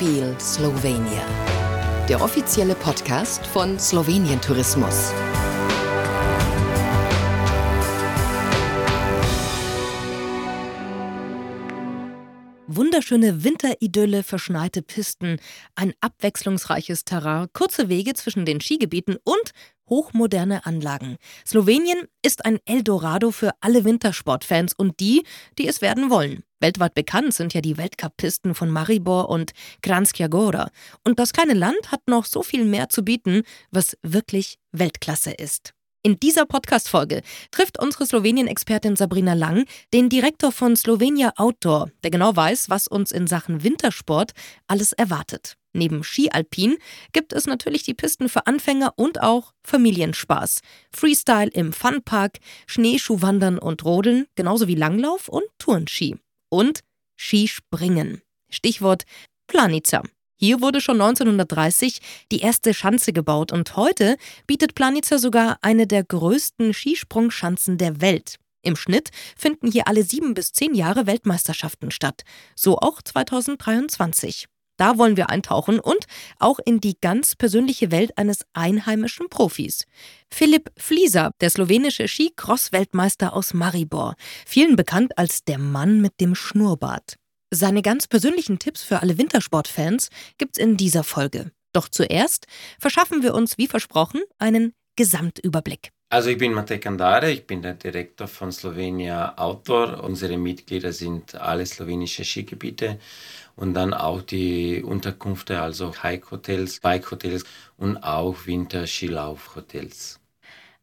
Feel Slovenia. Der offizielle Podcast von Slowenien Tourismus. Wunderschöne Winteridylle, verschneite Pisten, ein abwechslungsreiches Terrain, kurze Wege zwischen den Skigebieten und hochmoderne Anlagen. Slowenien ist ein Eldorado für alle Wintersportfans und die, die es werden wollen. Weltweit bekannt sind ja die Weltcup-Pisten von Maribor und Kranjska Gora. Und das kleine Land hat noch so viel mehr zu bieten, was wirklich Weltklasse ist. In dieser Podcast-Folge trifft unsere Slowenien-Expertin Sabrina Lang den Direktor von Slovenia Outdoor, der genau weiß, was uns in Sachen Wintersport alles erwartet. Neben Ski-Alpin gibt es natürlich die Pisten für Anfänger und auch Familienspaß. Freestyle im Funpark, Schneeschuhwandern und Rodeln, genauso wie Langlauf und Tourenski. Und Skispringen. Stichwort Planica. Hier wurde schon 1930 die erste Schanze gebaut und heute bietet Planica sogar eine der größten Skisprungschanzen der Welt. Im Schnitt finden hier alle sieben bis zehn Jahre Weltmeisterschaften statt. So auch 2023. Da wollen wir eintauchen und auch in die ganz persönliche Welt eines einheimischen Profis. Philipp Flieser, der slowenische Ski-Cross-Weltmeister aus Maribor, vielen bekannt als der Mann mit dem Schnurrbart. Seine ganz persönlichen Tipps für alle Wintersportfans gibt's in dieser Folge. Doch zuerst verschaffen wir uns, wie versprochen, einen Gesamtüberblick. Also ich bin Matej Kandare, ich bin der Direktor von Slovenia Outdoor. Unsere Mitglieder sind alle slowenische Skigebiete und dann auch die Unterkünfte, also Hike-Hotels, Bike-Hotels und auch Winterskilauf-Hotels.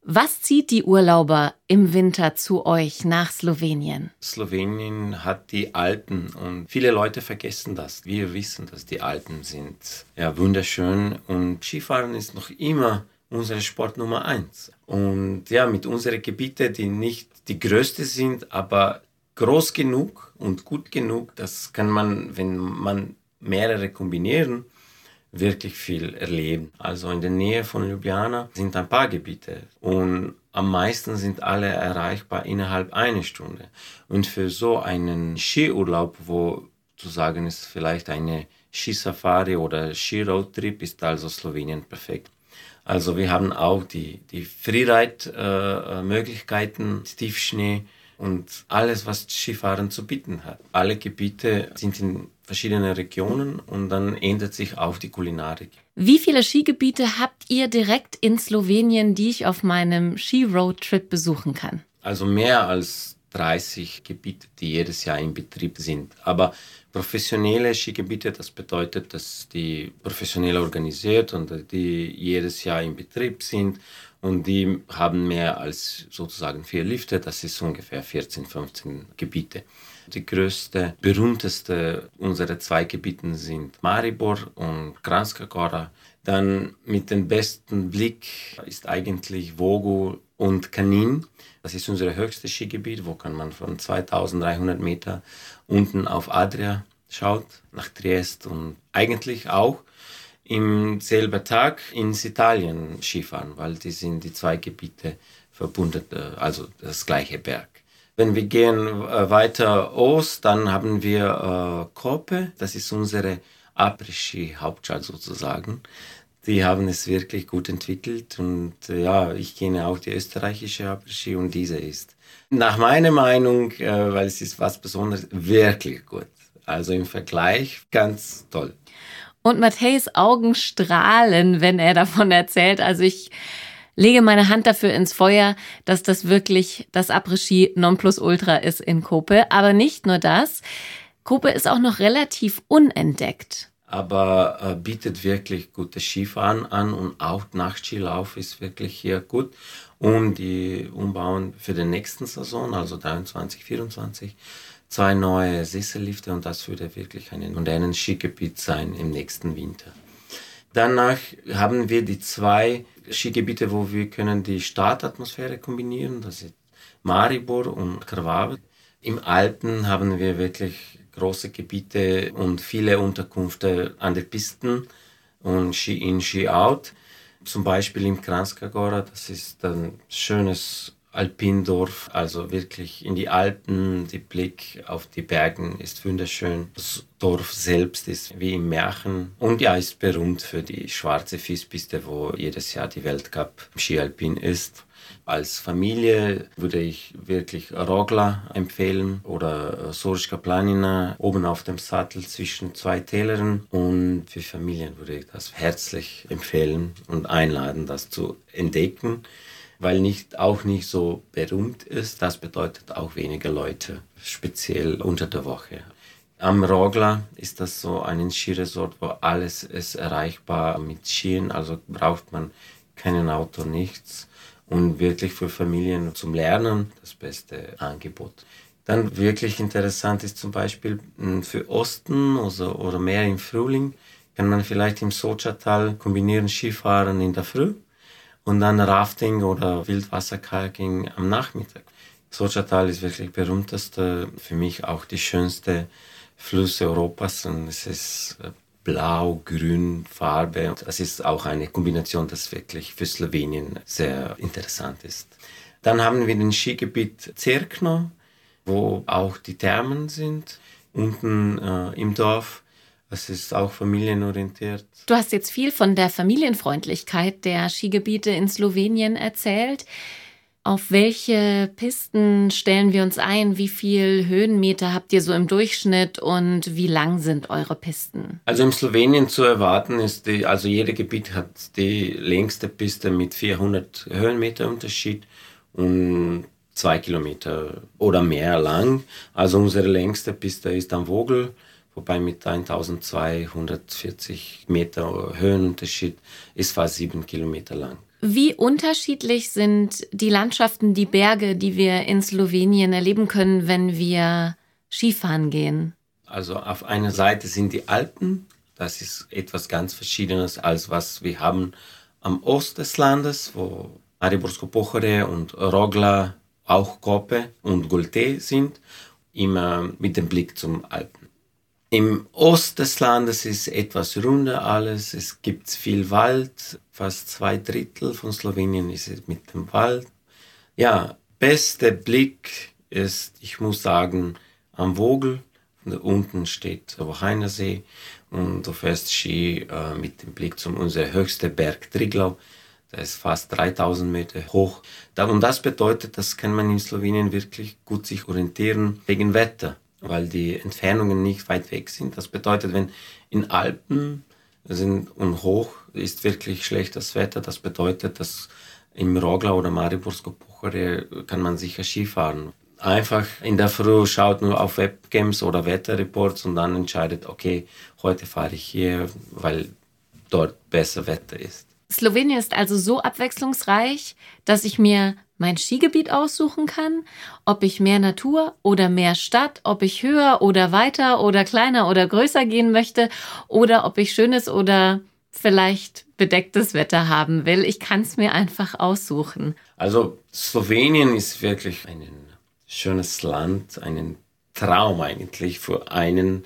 Was zieht die Urlauber im Winter zu euch nach Slowenien? Slowenien hat die Alpen und viele Leute vergessen das. Wir wissen, dass die Alpen sind ja wunderschön und Skifahren ist noch immer unsere Sport Nummer eins. Und ja, mit unseren Gebieten, die nicht die größte sind, aber groß genug und gut genug, das kann man, wenn man mehrere kombinieren, wirklich viel erleben. Also in der Nähe von Ljubljana sind ein paar Gebiete und am meisten sind alle erreichbar innerhalb einer Stunde. Und für so einen Skiurlaub, wo zu sagen ist vielleicht eine Skisafari oder Skiroadtrip, ist also Slowenien perfekt. Also wir haben auch die, die Freeride-Möglichkeiten, äh, Tiefschnee, und alles, was Skifahren zu bieten hat. Alle Gebiete sind in verschiedenen Regionen und dann ändert sich auch die Kulinarik. Wie viele Skigebiete habt ihr direkt in Slowenien, die ich auf meinem Ski-Road-Trip besuchen kann? Also mehr als 30 Gebiete, die jedes Jahr in Betrieb sind. Aber professionelle Skigebiete, das bedeutet, dass die professionell organisiert und die jedes Jahr in Betrieb sind und die haben mehr als sozusagen vier Lifte, das ist ungefähr 14, 15 Gebiete. Die größte, berühmteste unserer zwei Gebieten sind Maribor und Kranjska Gora. Dann mit dem besten Blick ist eigentlich Vogu und Kanin. Das ist unser höchstes Skigebiet, wo kann man von 2300 Meter unten auf Adria schaut, nach Triest und eigentlich auch im selben Tag ins Italien Skifahren, weil die sind die zwei Gebiete verbunden, äh, also das gleiche Berg. Wenn wir gehen äh, weiter Ost, dann haben wir äh, Kope, das ist unsere Après-Ski-Hauptstadt sozusagen. Die haben es wirklich gut entwickelt und äh, ja, ich kenne auch die österreichische Après-Ski und diese ist nach meiner Meinung, äh, weil es ist was Besonderes, wirklich gut. Also im Vergleich ganz toll. Und Matthäus Augen strahlen, wenn er davon erzählt. Also ich lege meine Hand dafür ins Feuer, dass das wirklich das Après-Ski Nonplusultra ist in Kope. Aber nicht nur das. Kope ist auch noch relativ unentdeckt. Aber äh, bietet wirklich gutes Skifahren an und auch Nachtskilauf ist wirklich hier gut. Und die umbauen für den nächsten Saison, also 23, 24, zwei neue Sessellifte und das würde wirklich ein modernes Skigebiet sein im nächsten Winter. Danach haben wir die zwei Skigebiete, wo wir können die Stadtatmosphäre kombinieren. Das ist Maribor und Krvave. Im Alpen haben wir wirklich große Gebiete und viele Unterkünfte an den Pisten und Ski-in, Ski-out. Zum Beispiel im Kranjska Gora, das ist ein schönes Alpindorf, also wirklich in die Alpen. Der Blick auf die Bergen ist wunderschön. Das Dorf selbst ist wie im Märchen und ja, ist berühmt für die schwarze Fiespiste, wo jedes Jahr die Weltcup Ski Alpin ist. Als Familie würde ich wirklich Rogla empfehlen oder Sorischka Planina oben auf dem Sattel zwischen zwei Tälern. Und für Familien würde ich das herzlich empfehlen und einladen, das zu entdecken weil nicht, auch nicht so berühmt ist. Das bedeutet auch weniger Leute, speziell unter der Woche. Am Rogla ist das so ein Skiresort, wo alles ist erreichbar mit Skien, also braucht man kein Auto, nichts. Und wirklich für Familien zum Lernen das beste Angebot. Dann wirklich interessant ist zum Beispiel hm, für Osten oder, oder mehr im Frühling, kann man vielleicht im Sochatal kombinieren Skifahren in der Früh und dann Rafting oder Wildwasserkajaking am Nachmittag. Sochatal ist wirklich berühmteste, für mich auch die schönste Flüsse Europas und es ist äh, blau, grün, Farbe. Das ist auch eine Kombination, das wirklich für Slowenien sehr interessant ist. Dann haben wir den Skigebiet Zerkno, wo auch die Thermen sind, unten äh, im Dorf. Es ist auch familienorientiert. Du hast jetzt viel von der Familienfreundlichkeit der Skigebiete in Slowenien erzählt. Auf welche Pisten stellen wir uns ein? Wie viel Höhenmeter habt ihr so im Durchschnitt und wie lang sind eure Pisten? Also in Slowenien zu erwarten ist die, also jeder Gebiet hat die längste Piste mit 400 Höhenmeter Unterschied und zwei Kilometer oder mehr lang. Also unsere längste Piste ist am Vogel wobei mit 1240 Meter Höhenunterschied ist fast sieben Kilometer lang. Wie unterschiedlich sind die Landschaften, die Berge, die wir in Slowenien erleben können, wenn wir Skifahren gehen? Also auf einer Seite sind die Alpen, das ist etwas ganz Verschiedenes als was wir haben am Ost des Landes, wo Mariborsko Pochere und Rogla, auch Kope und Golte sind, immer mit dem Blick zum Alpen. Im Ost des Landes ist etwas runder alles. Es gibt viel Wald. Fast zwei Drittel von Slowenien ist mit dem Wald. Ja, bester Blick ist, ich muss sagen, am Vogel. unten steht der Wocheiner See und du fährst Ski äh, mit dem Blick zum unser höchster Berg Triglau. Der ist fast 3000 Meter hoch. Und das bedeutet, das kann man in Slowenien wirklich gut sich orientieren wegen Wetter weil die Entfernungen nicht weit weg sind. Das bedeutet, wenn in Alpen sind und hoch ist wirklich schlechtes Wetter, das bedeutet, dass im Rogla oder Mariborsko Puchere kann man sicher Skifahren. Einfach in der Früh schaut nur auf Webcams oder Wetterreports und dann entscheidet, okay, heute fahre ich hier, weil dort besser Wetter ist. Slowenien ist also so abwechslungsreich, dass ich mir mein Skigebiet aussuchen kann, ob ich mehr Natur oder mehr Stadt, ob ich höher oder weiter oder kleiner oder größer gehen möchte oder ob ich schönes oder vielleicht bedecktes Wetter haben will. Ich kann es mir einfach aussuchen. Also Slowenien ist wirklich ein schönes Land, ein Traum eigentlich für einen,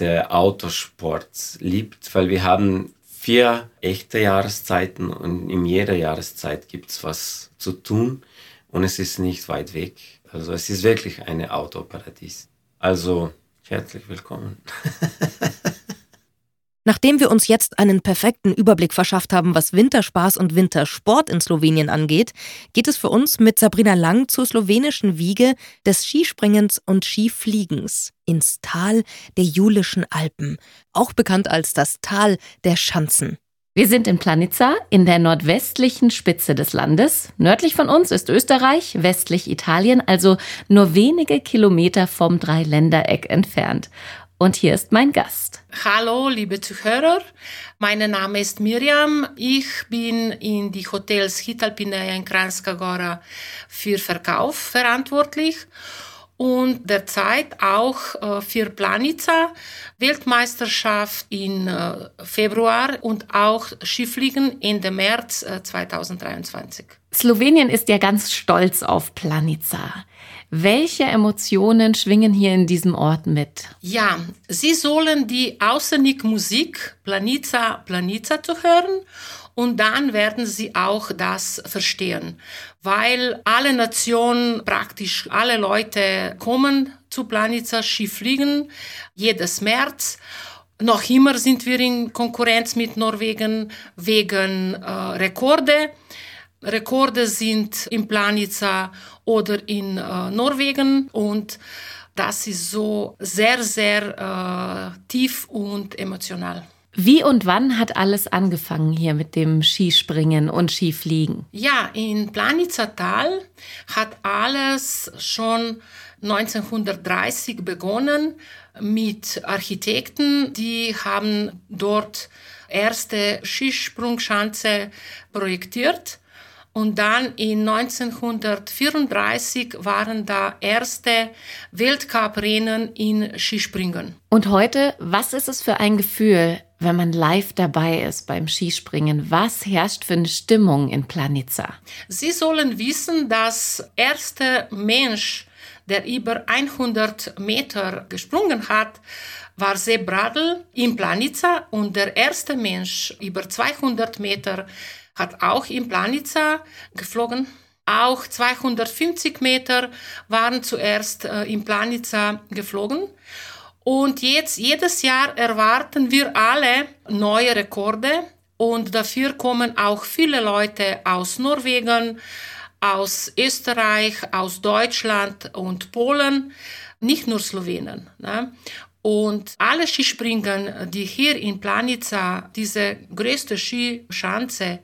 der Autosport liebt, weil wir haben vier echte Jahreszeiten und in jeder Jahreszeit gibt es was zu tun und es ist nicht weit weg. Also es ist wirklich eine Autoparadies. Also herzlich willkommen. Nachdem wir uns jetzt einen perfekten Überblick verschafft haben, was Winterspaß und Wintersport in Slowenien angeht, geht es für uns mit Sabrina Lang zur slowenischen Wiege des Skispringens und Skifliegens ins Tal der Julischen Alpen, auch bekannt als das Tal der Schanzen. Wir sind in Planica, in der nordwestlichen Spitze des Landes. Nördlich von uns ist Österreich, westlich Italien, also nur wenige Kilometer vom Dreiländereck entfernt. Und hier ist mein Gast. Hallo, liebe Zuhörer. Mein Name ist Miriam. Ich bin in die Hotels Hitalpineia in Kranjska Gora für Verkauf verantwortlich und derzeit auch äh, für Planica Weltmeisterschaft im äh, Februar und auch Skifliegen Ende März 2023. Äh, Slowenien ist ja ganz stolz auf Planica. Welche Emotionen schwingen hier in diesem Ort mit? Ja, Sie sollen die Musik Planica Planica zu hören und dann werden Sie auch das verstehen, weil alle Nationen, praktisch alle Leute kommen zu Planica Ski fliegen, jedes März. Noch immer sind wir in Konkurrenz mit Norwegen wegen äh, Rekorde. Rekorde sind in Planica oder in äh, Norwegen und das ist so sehr, sehr äh, tief und emotional. Wie und wann hat alles angefangen hier mit dem Skispringen und Skifliegen? Ja, in Planitzatal hat alles schon 1930 begonnen mit Architekten, die haben dort erste Skisprungschanze projektiert und dann in 1934 waren da erste Weltcuprennen in Skispringen. Und heute, was ist es für ein Gefühl, wenn man live dabei ist beim Skispringen? Was herrscht für eine Stimmung in Planitza? Sie sollen wissen, dass erste Mensch, der über 100 Meter gesprungen hat, war Sepp Bradl in Planitza und der erste Mensch über 200 Meter hat auch in Planica geflogen. Auch 250 Meter waren zuerst äh, in Planica geflogen. Und jetzt, jedes Jahr erwarten wir alle neue Rekorde. Und dafür kommen auch viele Leute aus Norwegen, aus Österreich, aus Deutschland und Polen, nicht nur Slowenen. Ne? Und alle Skispringer, die hier in Planica diese größte Skischanze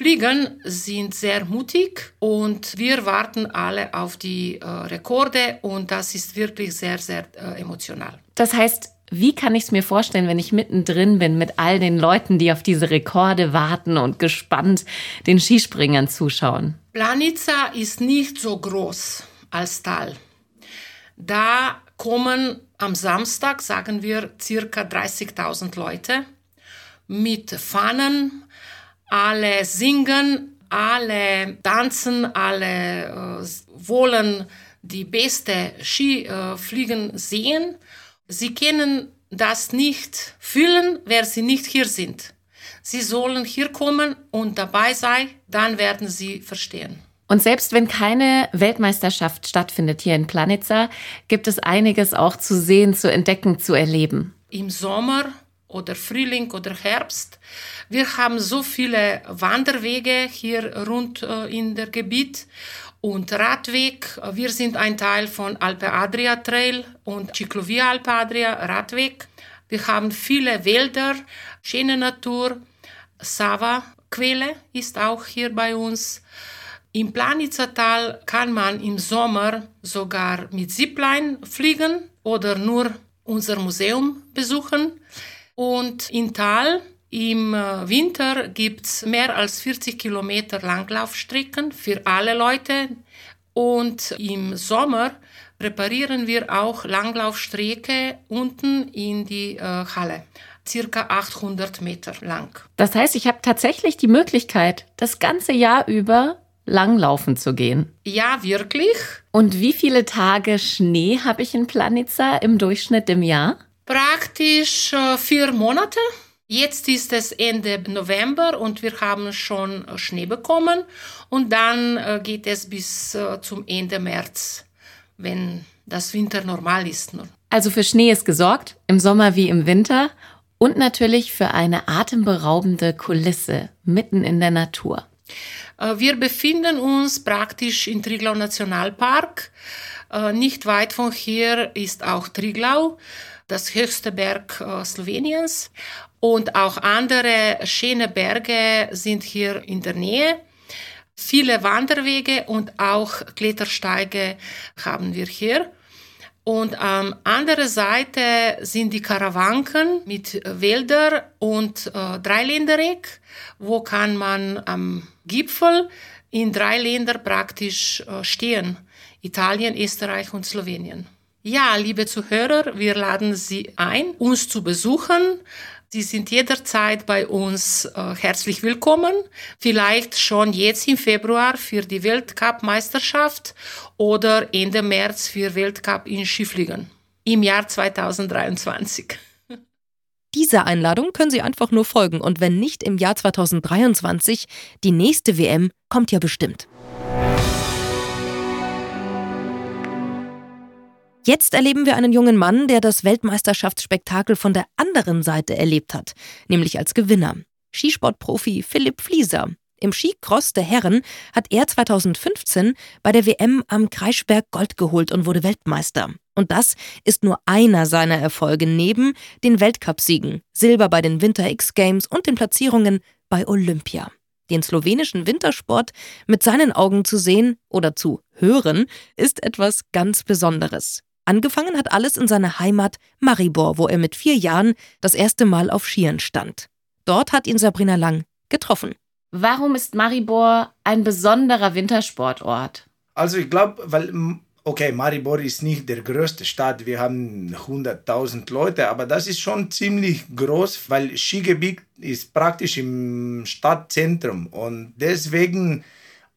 fliegen, sind sehr mutig und wir warten alle auf die äh, Rekorde und das ist wirklich sehr, sehr äh, emotional. Das heißt, wie kann ich es mir vorstellen, wenn ich mittendrin bin mit all den Leuten, die auf diese Rekorde warten und gespannt den Skispringern zuschauen? Planica ist nicht so groß als Tal. Da kommen am Samstag, sagen wir, circa 30.000 Leute mit Fahnen. Alle singen, alle tanzen, alle äh, wollen die beste Skifliegen äh, sehen. Sie können das nicht fühlen, wer sie nicht hier sind. Sie sollen hier kommen und dabei sein, dann werden sie verstehen. Und selbst wenn keine Weltmeisterschaft stattfindet hier in Planitza, gibt es einiges auch zu sehen, zu entdecken, zu erleben. Im Sommer oder Frühling oder Herbst. Wir haben so viele Wanderwege hier rund äh, in der Gebiet und Radweg. Wir sind ein Teil von Alpe Adria Trail und Ciclovia Alpe Adria Radweg. Wir haben viele Wälder, schöne Natur. Sava Quelle ist auch hier bei uns. Im Planitzatal kann man im Sommer sogar mit Zipline fliegen oder nur unser Museum besuchen. Und im Tal im äh, Winter gibt es mehr als 40 Kilometer Langlaufstrecken für alle Leute. Und im Sommer präparieren wir auch Langlaufstrecke unten in die äh, Halle circa 800 Meter lang. Das heißt, ich habe tatsächlich die Möglichkeit, das ganze Jahr über langlaufen zu gehen. Ja, wirklich. Und wie viele Tage Schnee habe ich in Planica im Durchschnitt im Jahr? Praktisch äh, vier Monate. Jetzt ist es Ende November und wir haben schon äh, Schnee bekommen und dann äh, geht es bis zum Ende März, wenn das Winter normal ist. Also für Schnee ist gesorgt, im Sommer wie im Winter und natürlich für eine atemberaubende Kulisse mitten in der Natur. Wir befinden uns praktisch in Triglau Nationalpark. Nicht weit von hier ist auch Triglau, das höchste Berg äh, Sloweniens. Und auch andere schöne Berge sind hier in der Nähe. Viele Wanderwege und auch Klettersteige haben wir hier. Und am anderen Seite sind die Karawanken mit Wälder und äh, Dreiländereck, wo kann man am Gipfel in drei Ländern praktisch äh, stehen. Italien, Österreich und Slowenien. Ja, liebe Zuhörer, wir laden Sie ein, uns zu besuchen. Sie sind jederzeit bei uns äh, herzlich willkommen. Vielleicht schon jetzt im Februar für die Weltcup-Meisterschaft oder Ende März für Weltcup in Skifliegen im Jahr 2023. Dieser Einladung können Sie einfach nur folgen und wenn nicht im Jahr 2023, die nächste WM kommt ja bestimmt. Jetzt erleben wir einen jungen Mann, der das Weltmeisterschaftsspektakel von der anderen Seite erlebt hat, nämlich als Gewinner. Skisportprofi Philipp Flieser. Im Skicross der Herren hat er 2015 bei der WM am Kreisberg Gold geholt und wurde Weltmeister. Und das ist nur einer seiner Erfolge neben den Weltcupsiegen, Silber bei den Winter X Games und den Platzierungen bei Olympia. Den slowenischen Wintersport mit seinen Augen zu sehen oder zu hören, ist etwas ganz Besonderes. Angefangen hat alles in seiner Heimat Maribor, wo er mit vier Jahren das erste Mal auf Skiern stand. Dort hat ihn Sabrina Lang getroffen. Warum ist Maribor ein besonderer Wintersportort? Also ich glaube, weil okay, Maribor ist nicht der größte Stadt, wir haben 100.000 Leute, aber das ist schon ziemlich groß, weil Skigebiet ist praktisch im Stadtzentrum und deswegen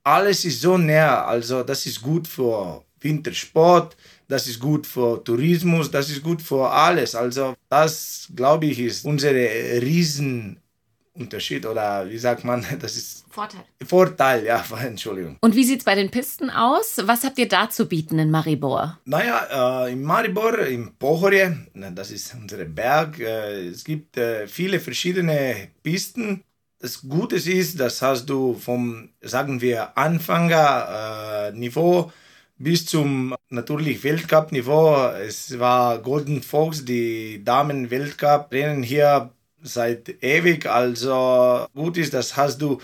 alles ist so näher, also das ist gut für Wintersport, das ist gut für Tourismus, das ist gut für alles. Also das, glaube ich, ist unsere Riesenunterschied oder wie sagt man, das ist Vorteil. Vorteil, ja, Entschuldigung. Und wie sieht es bei den Pisten aus? Was habt ihr da zu bieten in Maribor? Naja, äh, in Maribor, im Pohorje, das ist unser Berg, äh, es gibt äh, viele verschiedene Pisten. Das Gute ist, das hast du vom, sagen wir, Anfängerniveau bis zum natürlich Weltcup-Niveau. Es war Golden Fox, die Damen-Weltcup, rennen hier seit ewig. Also gut ist, das hast du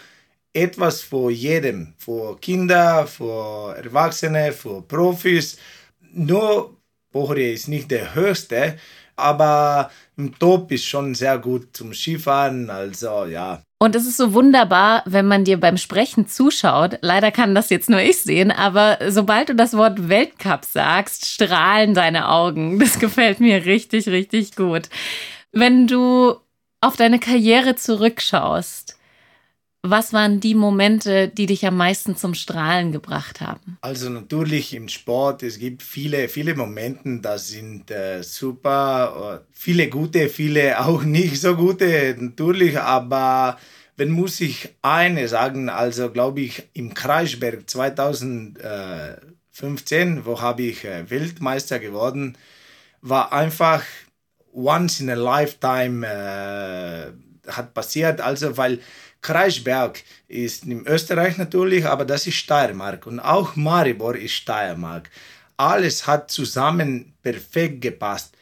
etwas für jedem, für Kinder, für Erwachsene, für Profis. Nur Pohre ist nicht der höchste, aber im Top ist schon sehr gut zum Skifahren. Also ja, und es ist so wunderbar, wenn man dir beim Sprechen zuschaut. Leider kann das jetzt nur ich sehen, aber sobald du das Wort Weltcup sagst, strahlen deine Augen. Das gefällt mir richtig, richtig gut. Wenn du auf deine Karriere zurückschaust, was waren die Momente, die dich am meisten zum Strahlen gebracht haben? Also natürlich im Sport, es gibt viele, viele Momente, das sind äh, super, viele gute, viele auch nicht so gute, natürlich, aber wenn muss ich eine sagen, also glaube ich im Kreisberg 2015, wo habe ich äh, Weltmeister geworden, war einfach once in a lifetime äh, hat passiert, also weil Kreisberg ist in Österreich natürlich, aber das ist Steiermark und auch Maribor ist Steiermark. Alles hat zusammen perfekt gepasst.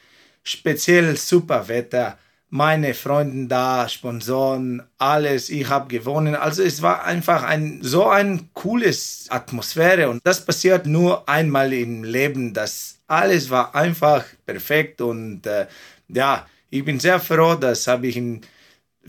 Speziell super Wetter, meine Freunde da, Sponsoren, alles, ich habe gewonnen. Also es war einfach ein so ein cooles Atmosphäre und das passiert nur einmal im Leben. Das alles war einfach perfekt und äh, ja, ich bin sehr froh, das habe ich in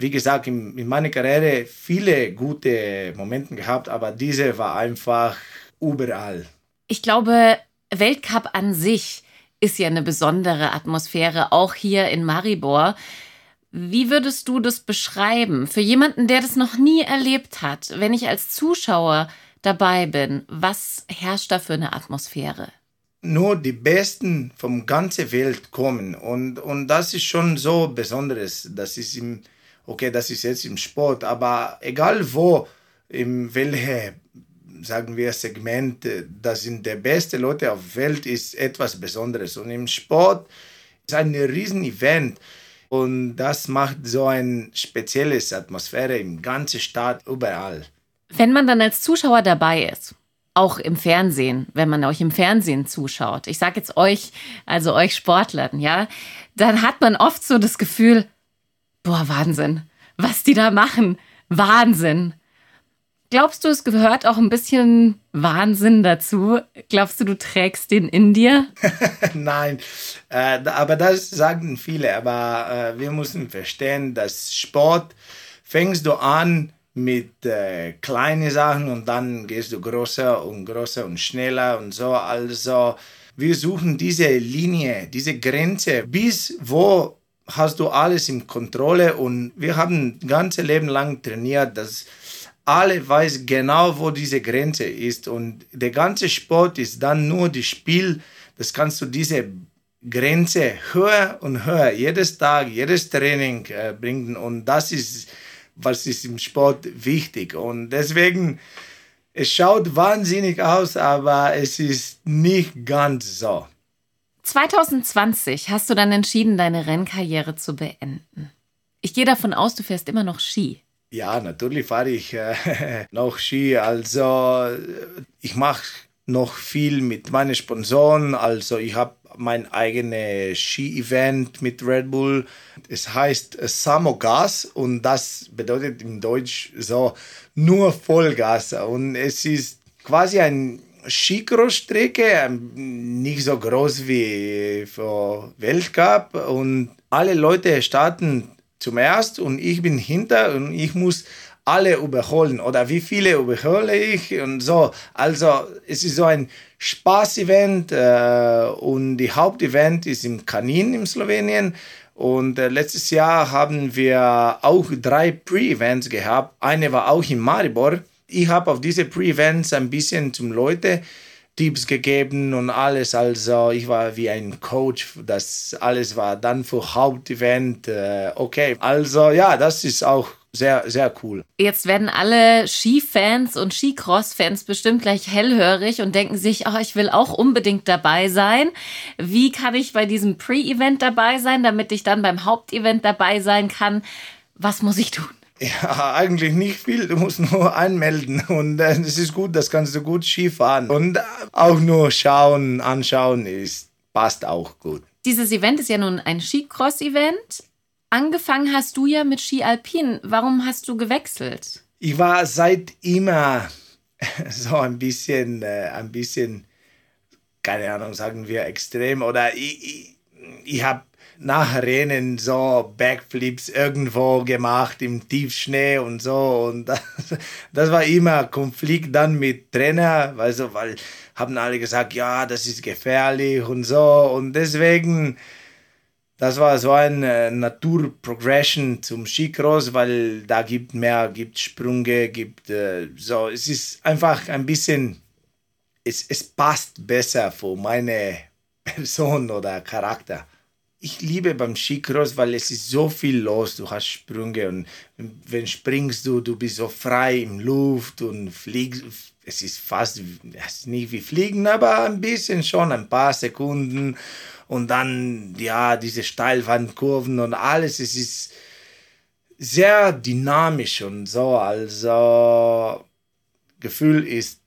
wie gesagt, in, in meiner Karriere viele gute Momente gehabt, aber diese war einfach überall. Ich glaube, Weltcup an sich ist ja eine besondere Atmosphäre, auch hier in Maribor. Wie würdest du das beschreiben für jemanden, der das noch nie erlebt hat, wenn ich als Zuschauer dabei bin? Was herrscht da für eine Atmosphäre? Nur die Besten vom ganzen Welt kommen und, und das ist schon so Besonderes. Das ist im, okay, das ist jetzt im Sport, aber egal wo, in welche, sagen wir, Segment, das sind die besten Leute auf der Welt, ist etwas Besonderes. Und im Sport ist ein riesen Event. Und das macht so eine spezielle Atmosphäre im ganzen Stadt, überall. Wenn man dann als Zuschauer dabei ist, auch im Fernsehen, wenn man euch im Fernsehen zuschaut, ich sage jetzt euch, also euch Sportlern, ja, dann hat man oft so das Gefühl, Boah, Wahnsinn. Was die da machen. Wahnsinn. Glaubst du, es gehört auch ein bisschen Wahnsinn dazu? Glaubst du, du trägst den in dir? Nein, äh, aber das sagen viele. Aber äh, wir müssen verstehen, dass Sport fängst du an mit äh, kleinen Sachen und dann gehst du größer und größer und schneller und so. Also wir suchen diese Linie, diese Grenze, bis wo hast du alles in Kontrolle und wir haben ganze Leben lang trainiert, dass alle weiß genau, wo diese Grenze ist. Und der ganze Sport ist dann nur das Spiel, das kannst du diese Grenze höher und höher jedes Tag, jedes Training äh, bringen. Und das ist was ist im Sport wichtig. Und deswegen es schaut wahnsinnig aus, aber es ist nicht ganz so. 2020 hast du dann entschieden, deine Rennkarriere zu beenden. Ich gehe davon aus, du fährst immer noch Ski. Ja, natürlich fahre ich äh, noch Ski. Also ich mache noch viel mit meinen Sponsoren. Also ich habe mein eigenes Ski-Event mit Red Bull. Es heißt Samogas und das bedeutet in Deutsch so nur Vollgas. Und es ist quasi ein Skicross-Strecke, ähm, nicht so groß wie für Weltcup. Und alle Leute starten zum ersten und ich bin hinter und ich muss alle überholen oder wie viele überhole ich und so. Also es ist so ein Spaß-Event äh, und die Hauptevent ist im Kanin in Slowenien. Und äh, letztes Jahr haben wir auch drei Pre-Events gehabt. Eine war auch in Maribor. Ich habe auf diese Pre-Events ein bisschen zum Leute Tipps gegeben und alles. Also ich war wie ein Coach. Das alles war dann für Hauptevent. Äh, okay, also ja, das ist auch sehr, sehr cool. Jetzt werden alle Skifans und Skicross-Fans bestimmt gleich hellhörig und denken sich, oh, ich will auch unbedingt dabei sein. Wie kann ich bei diesem Pre-Event dabei sein, damit ich dann beim Hauptevent dabei sein kann? Was muss ich tun? Ja, eigentlich nicht viel. Du musst nur anmelden und äh, es ist gut, das kannst du gut Skifahren. Und auch nur schauen, anschauen ist, passt auch gut. Dieses Event ist ja nun ein Skicross-Event. Angefangen hast du ja mit Ski Alpin. Warum hast du gewechselt? Ich war seit immer so ein bisschen, äh, ein bisschen, keine Ahnung, sagen wir extrem oder ich, ich, ich habe nach Rennen so Backflips irgendwo gemacht im Tiefschnee und so. Und das, das war immer Konflikt dann mit Trainer, also, weil haben alle gesagt, ja, das ist gefährlich und so. Und deswegen, das war so eine äh, Naturprogression zum Skicross, weil da gibt mehr, gibt Sprünge, gibt äh, so. Es ist einfach ein bisschen, es, es passt besser für meine Person oder Charakter ich liebe beim Skicross, weil es ist so viel los. Du hast Sprünge und wenn springst du, du bist so frei im Luft und fliegst. Es ist fast es ist nicht wie Fliegen, aber ein bisschen schon, ein paar Sekunden. Und dann, ja, diese Steilwandkurven und alles. Es ist sehr dynamisch und so. Also, Gefühl ist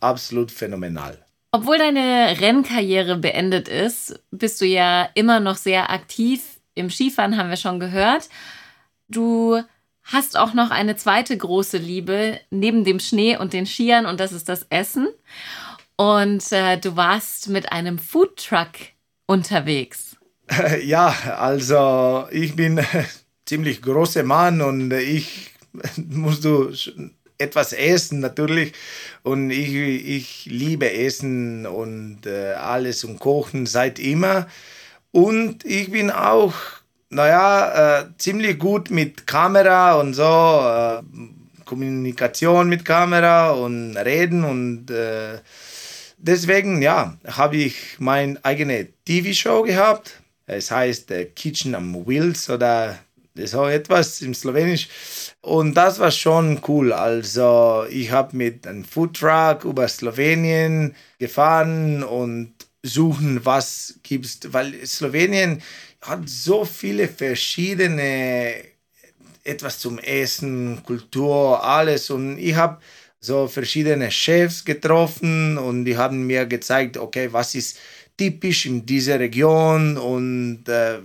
absolut phänomenal. Obwohl deine Rennkarriere beendet ist, bist du ja immer noch sehr aktiv. Im Skifahren haben wir schon gehört. Du hast auch noch eine zweite große Liebe neben dem Schnee und den Skiern und das ist das Essen. Und äh, du warst mit einem Foodtruck unterwegs. Ja, also ich bin ziemlich großer Mann und ich musst du etwas essen natürlich. Und ich, ich liebe Essen und äh, alles und Kochen seit immer. Und ich bin auch, naja, äh, ziemlich gut mit Kamera und so. Äh, Kommunikation mit Kamera und Reden und äh, deswegen, ja, habe ich meine eigene TV-Show gehabt. Es heißt äh, Kitchen am Wheels oder so etwas im Slowenisch. Und das war schon cool. Also ich habe mit einem Foodtruck über Slowenien gefahren und suchen, was gibt's, weil Slowenien hat so viele verschiedene etwas zum Essen, Kultur, alles. Und ich habe so verschiedene Chefs getroffen und die haben mir gezeigt, okay, was ist typisch in dieser Region und äh,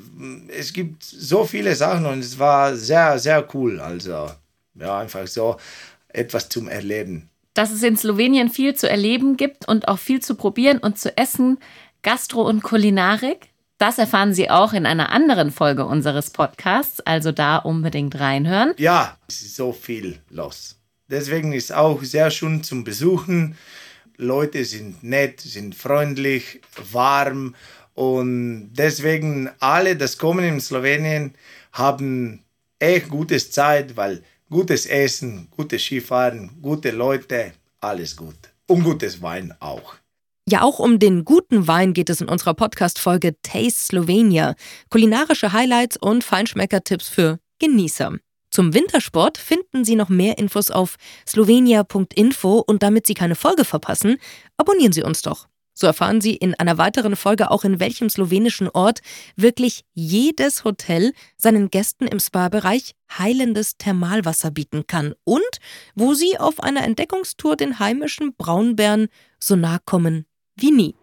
es gibt so viele Sachen und es war sehr, sehr cool. Also ja, einfach so etwas zum Erleben. Dass es in Slowenien viel zu erleben gibt und auch viel zu probieren und zu essen, Gastro und Kulinarik, das erfahren Sie auch in einer anderen Folge unseres Podcasts, also da unbedingt reinhören. Ja, es ist so viel los. Deswegen ist auch sehr schön zum Besuchen. Leute sind nett, sind freundlich, warm Und deswegen alle, das kommen in Slowenien, haben echt gutes Zeit, weil gutes Essen, gutes Skifahren, gute Leute, alles gut. Und gutes Wein auch. Ja, auch um den guten Wein geht es in unserer Podcast-Folge Taste Slovenia. Kulinarische Highlights und Feinschmecker-Tipps für Genießer. Zum Wintersport finden Sie noch mehr Infos auf slovenia.info und damit Sie keine Folge verpassen, abonnieren Sie uns doch. So erfahren Sie in einer weiteren Folge auch, in welchem slowenischen Ort wirklich jedes Hotel seinen Gästen im Spa-Bereich heilendes Thermalwasser bieten kann und wo Sie auf einer Entdeckungstour den heimischen Braunbären so nahe kommen wie nie.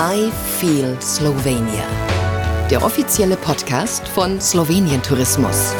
I Feel Slovenia. Der offizielle Podcast von Slowenien Tourismus.